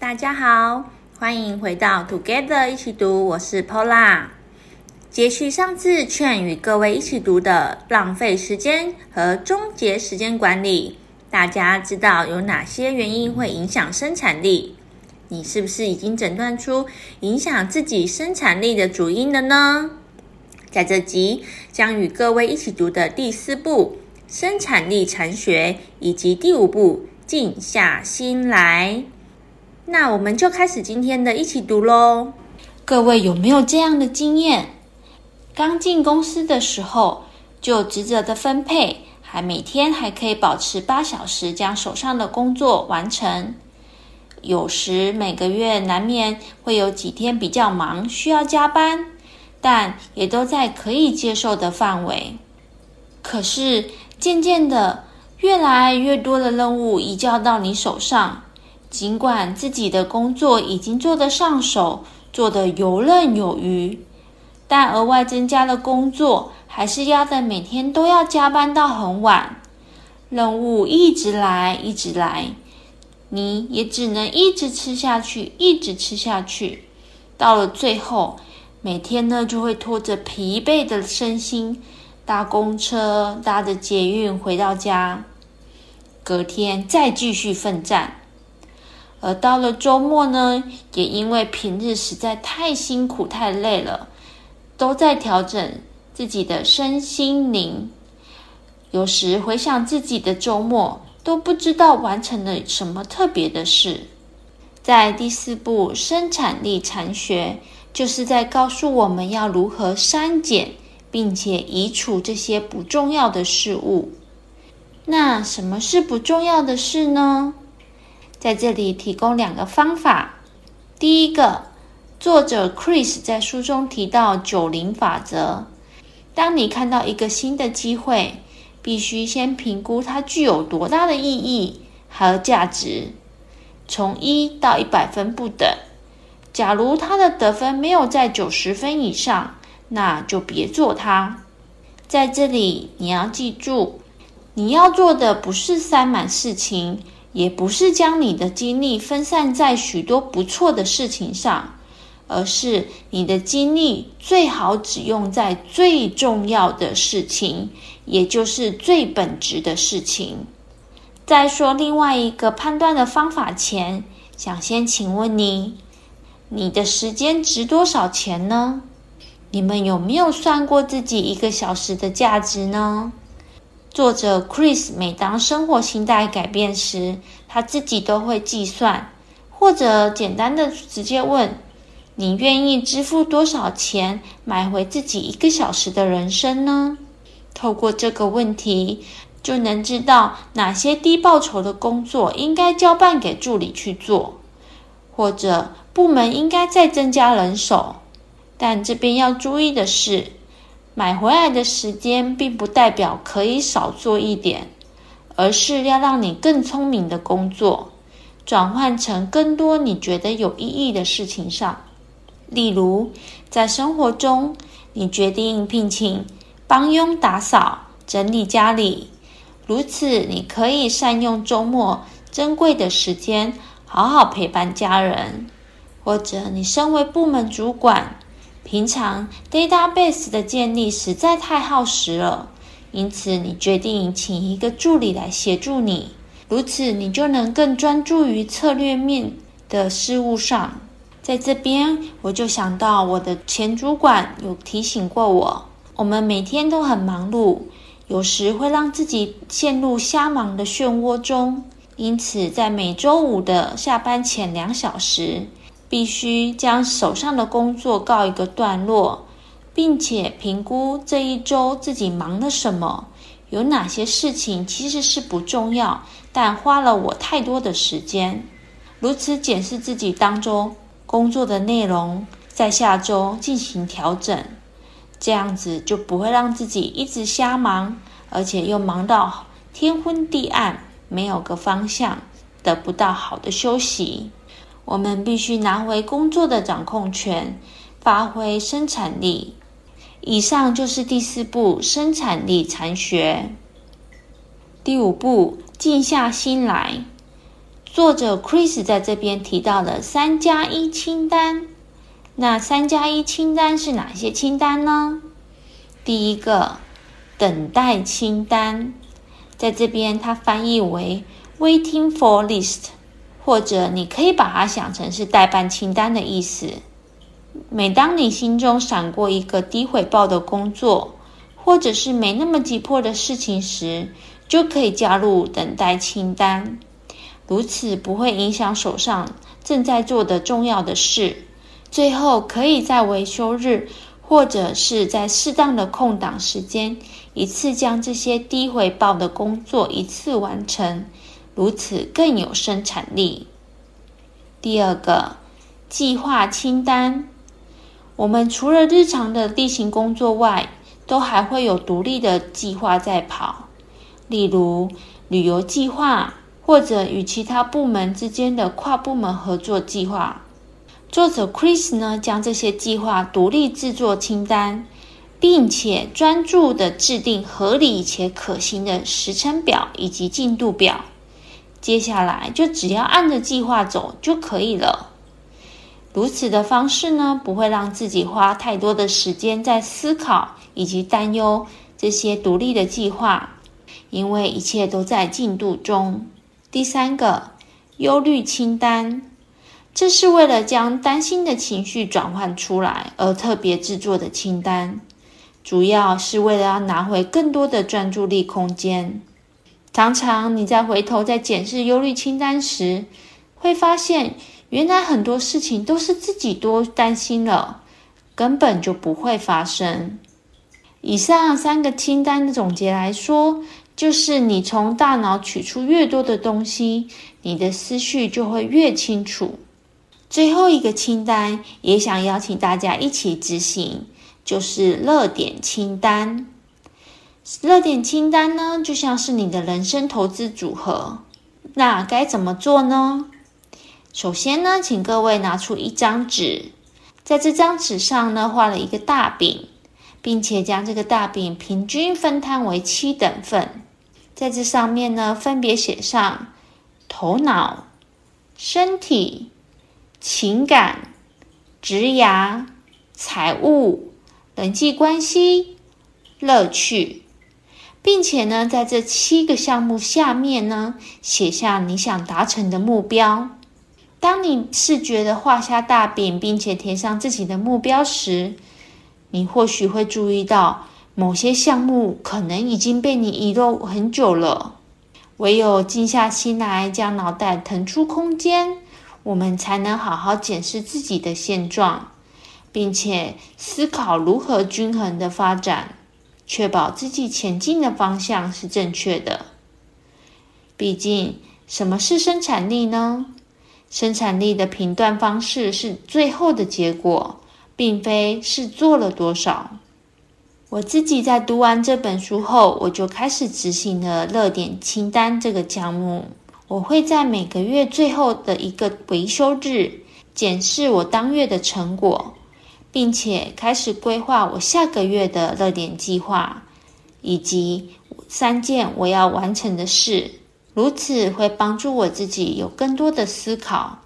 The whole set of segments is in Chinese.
大家好，欢迎回到 Together 一起读，我是 Paula。接续上次劝与各位一起读的浪费时间和终结时间管理，大家知道有哪些原因会影响生产力？你是不是已经诊断出影响自己生产力的主因了呢？在这集将与各位一起读的第四部生产力禅学以及第五部静下心来，那我们就开始今天的一起读喽。各位有没有这样的经验？刚进公司的时候就职责的分配，还每天还可以保持八小时将手上的工作完成。有时每个月难免会有几天比较忙，需要加班，但也都在可以接受的范围。可是渐渐的，越来越多的任务移交到你手上，尽管自己的工作已经做得上手，做得游刃有余，但额外增加的工作还是压得每天都要加班到很晚，任务一直来，一直来。你也只能一直吃下去，一直吃下去，到了最后，每天呢就会拖着疲惫的身心搭公车，搭着捷运回到家，隔天再继续奋战。而到了周末呢，也因为平日实在太辛苦、太累了，都在调整自己的身心灵。有时回想自己的周末，都不知道完成了什么特别的事。在第四步生产力禅学，就是在告诉我们要如何删减并且移除这些不重要的事物。那什么是不重要的事呢？在这里提供两个方法。第一个，作者 Chris 在书中提到九零法则。当你看到一个新的机会，必须先评估它具有多大的意义和价值，从一到一百分不等。假如它的得分没有在九十分以上，那就别做它。在这里，你要记住，你要做的不是塞满事情，也不是将你的精力分散在许多不错的事情上。而是你的精力最好只用在最重要的事情，也就是最本质的事情。在说另外一个判断的方法前，想先请问你：你的时间值多少钱呢？你们有没有算过自己一个小时的价值呢？作者 Chris 每当生活心态改变时，他自己都会计算，或者简单的直接问。你愿意支付多少钱买回自己一个小时的人生呢？透过这个问题，就能知道哪些低报酬的工作应该交办给助理去做，或者部门应该再增加人手。但这边要注意的是，买回来的时间并不代表可以少做一点，而是要让你更聪明的工作，转换成更多你觉得有意义的事情上。例如，在生活中，你决定聘请帮佣打扫、整理家里，如此你可以善用周末珍贵的时间，好好陪伴家人；或者，你身为部门主管，平常 database 的建立实在太耗时了，因此你决定请一个助理来协助你，如此你就能更专注于策略面的事务上。在这边，我就想到我的前主管有提醒过我，我们每天都很忙碌，有时会让自己陷入瞎忙的漩涡中。因此，在每周五的下班前两小时，必须将手上的工作告一个段落，并且评估这一周自己忙了什么，有哪些事情其实是不重要，但花了我太多的时间。如此检视自己当中。工作的内容在下周进行调整，这样子就不会让自己一直瞎忙，而且又忙到天昏地暗，没有个方向，得不到好的休息。我们必须拿回工作的掌控权，发挥生产力。以上就是第四步生产力禅学。第五步，静下心来。作者 Chris 在这边提到了三加一清单。那三加一清单是哪些清单呢？第一个，等待清单，在这边它翻译为 “waiting for list”，或者你可以把它想成是待办清单的意思。每当你心中闪过一个低回报的工作，或者是没那么急迫的事情时，就可以加入等待清单。如此不会影响手上正在做的重要的事。最后，可以在维修日，或者是在适当的空档时间，一次将这些低回报的工作一次完成，如此更有生产力。第二个，计划清单。我们除了日常的例行工作外，都还会有独立的计划在跑，例如旅游计划，或者与其他部门之间的跨部门合作计划。作者 Chris 呢，将这些计划独立制作清单，并且专注地制定合理且可行的时程表以及进度表。接下来就只要按着计划走就可以了。如此的方式呢，不会让自己花太多的时间在思考以及担忧这些独立的计划，因为一切都在进度中。第三个，忧虑清单。这是为了将担心的情绪转换出来而特别制作的清单，主要是为了要拿回更多的专注力空间。常常你在回头在检视忧虑清单时，会发现原来很多事情都是自己多担心了，根本就不会发生。以上三个清单的总结来说，就是你从大脑取出越多的东西，你的思绪就会越清楚。最后一个清单也想邀请大家一起执行，就是热点清单。热点清单呢，就像是你的人生投资组合。那该怎么做呢？首先呢，请各位拿出一张纸，在这张纸上呢，画了一个大饼，并且将这个大饼平均分摊为七等份。在这上面呢，分别写上头脑、身体。情感、职涯、财务、人际关系、乐趣，并且呢，在这七个项目下面呢，写下你想达成的目标。当你视觉的画下大饼，并且填上自己的目标时，你或许会注意到，某些项目可能已经被你遗漏很久了。唯有静下心来，将脑袋腾出空间。我们才能好好检视自己的现状，并且思考如何均衡的发展，确保自己前进的方向是正确的。毕竟，什么是生产力呢？生产力的评断方式是最后的结果，并非是做了多少。我自己在读完这本书后，我就开始执行了热点清单这个项目。我会在每个月最后的一个维修日检视我当月的成果，并且开始规划我下个月的热点计划，以及三件我要完成的事。如此会帮助我自己有更多的思考，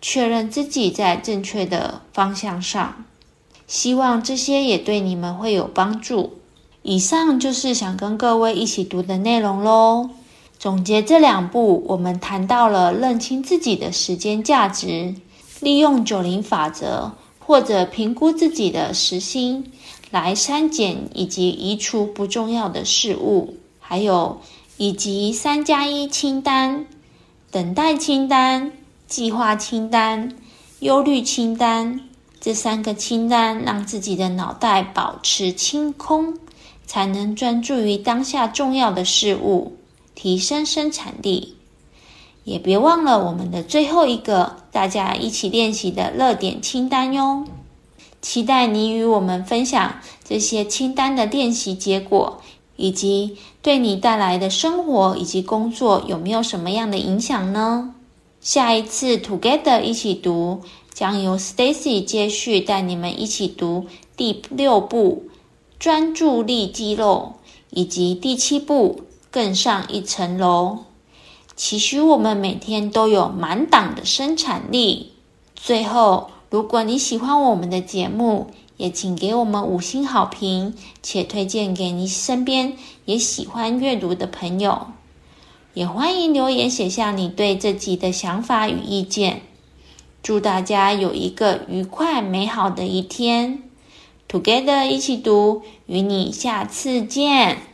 确认自己在正确的方向上。希望这些也对你们会有帮助。以上就是想跟各位一起读的内容喽。总结这两步，我们谈到了认清自己的时间价值，利用九零法则或者评估自己的时薪来删减以及移除不重要的事物，还有以及三加一清单、等待清单、计划清单、忧虑清单这三个清单，让自己的脑袋保持清空，才能专注于当下重要的事物。提升生产力，也别忘了我们的最后一个大家一起练习的热点清单哟。期待你与我们分享这些清单的练习结果，以及对你带来的生活以及工作有没有什么样的影响呢？下一次 Together 一起读将由 Stacy 接续带你们一起读第六步专注力肌肉，以及第七步。更上一层楼，期许我们每天都有满档的生产力。最后，如果你喜欢我们的节目，也请给我们五星好评，且推荐给你身边也喜欢阅读的朋友。也欢迎留言写下你对这集的想法与意见。祝大家有一个愉快美好的一天！Together 一起读，与你下次见。